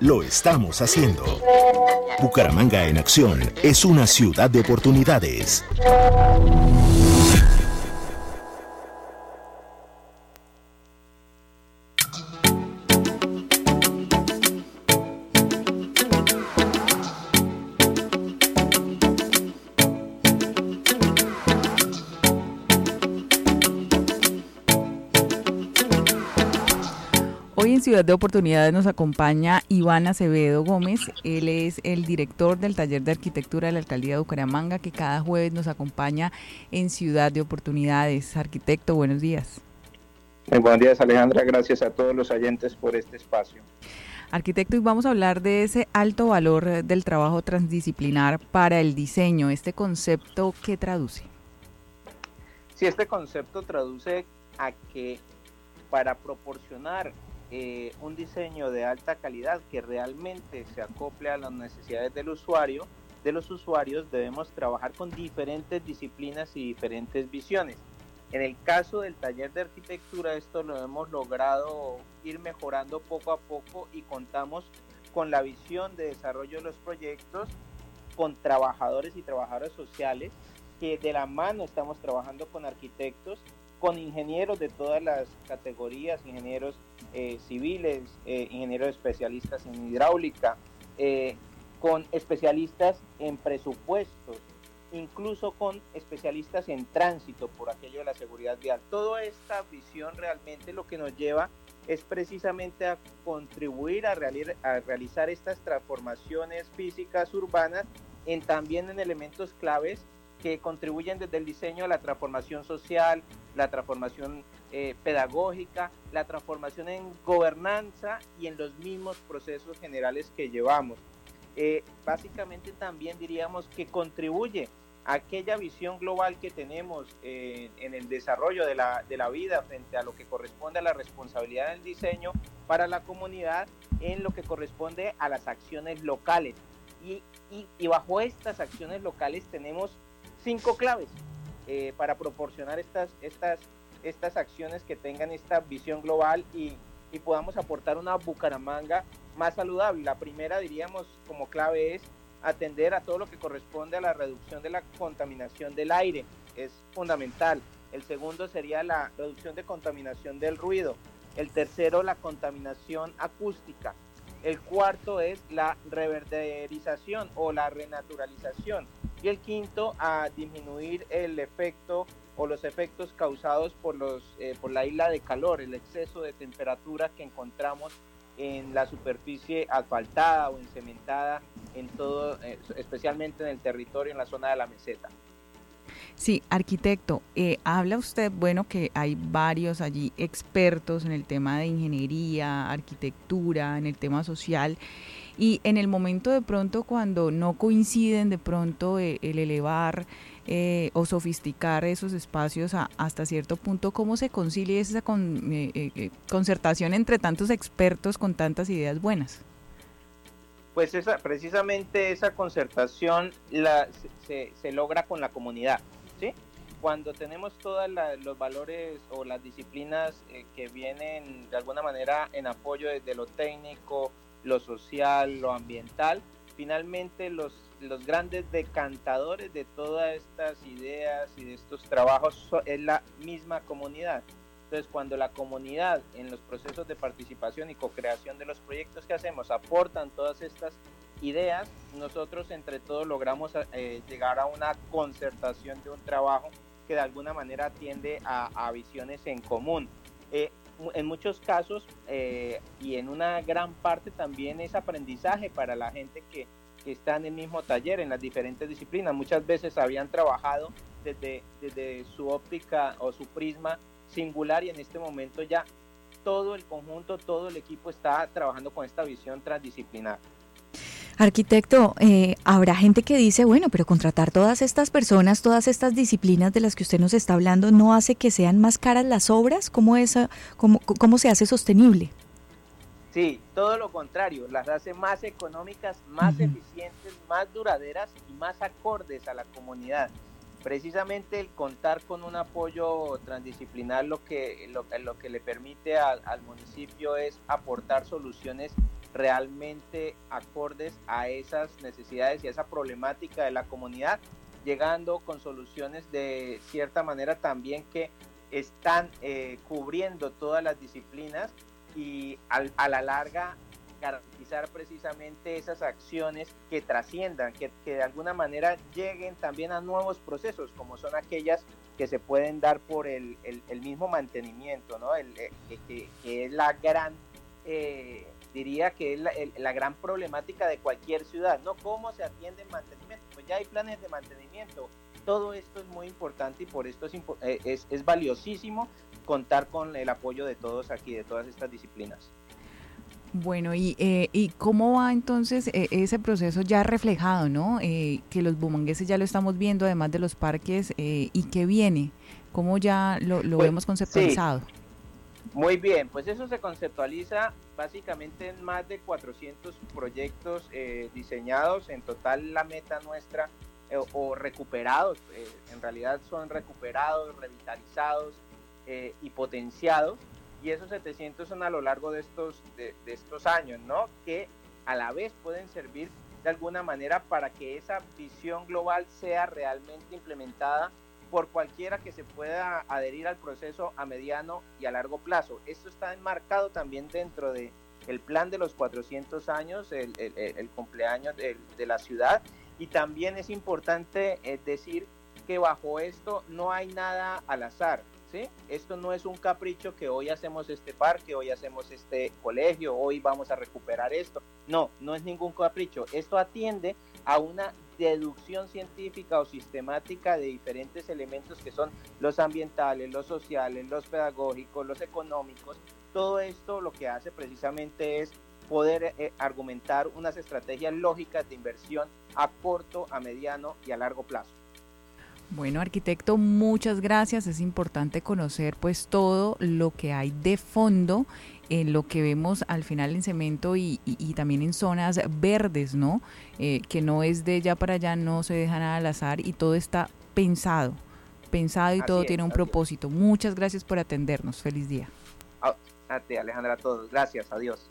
lo estamos haciendo. Bucaramanga en acción es una ciudad de oportunidades. Ciudad de Oportunidades nos acompaña Iván Acevedo Gómez. Él es el director del taller de arquitectura de la Alcaldía de Bucaramanga, que cada jueves nos acompaña en Ciudad de Oportunidades. Arquitecto, buenos días. Muy buenos días, Alejandra. Gracias a todos los oyentes por este espacio. Arquitecto, y vamos a hablar de ese alto valor del trabajo transdisciplinar para el diseño, este concepto que traduce. Sí, este concepto traduce a que para proporcionar eh, un diseño de alta calidad que realmente se acople a las necesidades del usuario, de los usuarios debemos trabajar con diferentes disciplinas y diferentes visiones. En el caso del taller de arquitectura esto lo hemos logrado ir mejorando poco a poco y contamos con la visión de desarrollo de los proyectos con trabajadores y trabajadoras sociales que de la mano estamos trabajando con arquitectos con ingenieros de todas las categorías, ingenieros eh, civiles, eh, ingenieros especialistas en hidráulica, eh, con especialistas en presupuestos, incluso con especialistas en tránsito por aquello de la seguridad vial. Toda esta visión realmente lo que nos lleva es precisamente a contribuir a, realizar estas transformaciones físicas urbanas en también en elementos claves que contribuyen desde el diseño a la transformación social, la transformación eh, pedagógica, la transformación en gobernanza y en los mismos procesos generales que llevamos. Eh, básicamente también diríamos que contribuye a aquella visión global que tenemos eh, en el desarrollo de la, de la, vida frente a lo que corresponde a la responsabilidad del diseño para la comunidad en lo que corresponde a las acciones locales. Y, y, y bajo estas acciones locales tenemos cinco claves eh, para proporcionar estas, estas, estas acciones que tengan esta visión global y, y podamos aportar una Bucaramanga más saludable. La primera, diríamos, como clave es atender a todo lo que corresponde a la reducción de la contaminación del aire, es fundamental. El segundo sería la reducción de contaminación del ruido. El tercero, la contaminación acústica. El cuarto es la reverderización o la renaturalización. Y el quinto, a disminuir el efecto o los efectos causados por, los, eh, por la isla de calor, el exceso de temperatura que encontramos en la superficie asfaltada o encementada en todo, eh, especialmente en el territorio, en la zona de la meseta. Sí, arquitecto, eh, habla usted, bueno, que hay varios allí expertos en el tema de ingeniería, arquitectura, en el tema social, y en el momento de pronto cuando no coinciden de pronto eh, el elevar eh, o sofisticar esos espacios hasta cierto punto, ¿cómo se concilia esa concertación entre tantos expertos con tantas ideas buenas? Pues esa, precisamente esa concertación la, se, logra con la comunidad cuando tenemos todos los valores o las disciplinas eh, que vienen de alguna manera en apoyo de, lo técnico, lo social, lo ambiental, finalmente los, los grandes decantadores de todas estas ideas y de estos trabajos es la misma comunidad. Entonces, cuando la comunidad en los procesos de participación y co-creación de los proyectos que hacemos aportan todas estas ideas, nosotros entre todos logramos eh, llegar a una concertación de un trabajo que de alguna manera tiende a, visiones en común. Eh, en muchos casos eh, y en una gran parte también es aprendizaje para la gente que, que, está en el mismo taller, en las diferentes disciplinas. Muchas veces habían trabajado desde, desde su óptica o su prisma singular y en este momento ya todo el conjunto, todo el equipo está trabajando con esta visión transdisciplinar. Arquitecto, eh, habrá gente que dice, bueno, pero contratar todas estas personas, todas estas disciplinas de las que usted nos está hablando, ¿no hace que sean más caras las obras? ¿Cómo, es, cómo, cómo se hace sostenible? Sí, todo lo contrario, las hace más económicas, más eficientes, más duraderas y más acordes a la comunidad. Precisamente el contar con un apoyo transdisciplinar lo que, lo, lo que le permite al municipio es aportar soluciones realmente acordes a esas necesidades y a esa problemática de la comunidad, llegando con soluciones de cierta manera también que están eh, cubriendo todas las disciplinas y a la larga garantizar precisamente esas acciones que trasciendan, que, de alguna manera lleguen también a nuevos procesos, como son aquellas que se pueden dar por el, mismo mantenimiento, ¿no? El, eh, que, es la gran eh, diría que es la, gran problemática de cualquier ciudad, ¿no? ¿Cómo se atiende el mantenimiento? Pues ya hay planes de mantenimiento. Todo esto es muy importante y por esto es, eh, es, es valiosísimo contar con el apoyo de todos aquí, de todas estas disciplinas. Bueno, y, eh, ¿y cómo va entonces eh, ese proceso ya reflejado, ¿no? que los bumangueses ya lo estamos viendo, además de los parques, y qué viene, cómo ya lo, lo pues, vemos conceptualizado. Muy bien, pues eso se conceptualiza básicamente en más de 400 proyectos eh, diseñados. En total la meta nuestra eh, o recuperados, eh, en realidad son recuperados, revitalizados y potenciados. Y esos 700 son a lo largo de estos, de estos años, ¿no? Que a la vez pueden servir de alguna manera para que esa visión global sea realmente implementada por cualquiera que se pueda adherir al proceso a mediano y a largo plazo. Esto está enmarcado también dentro de el plan de los 400 años, el, cumpleaños de, la ciudad, y también es importante eh, decir que bajo esto no hay nada al azar. ¿Sí? Esto no es un capricho que hoy hacemos este parque, hoy hacemos este colegio, hoy vamos a recuperar esto. No, no es ningún capricho. Esto atiende a una deducción científica o sistemática de diferentes elementos que son los ambientales, los sociales, los pedagógicos, los económicos. Todo esto lo que hace precisamente es poder eh, argumentar unas estrategias lógicas de inversión a corto, a mediano y a largo plazo. Bueno, arquitecto, muchas gracias. Es importante conocer pues todo lo que hay de fondo en lo que vemos al final en cemento y, también en zonas verdes, ¿no? Eh, que no es de allá para allá, no se deja nada al azar y todo está pensado, pensado y todo tiene un propósito. Muchas gracias por atendernos. Feliz día. A ti, Alejandra, a todos. Gracias. Adiós.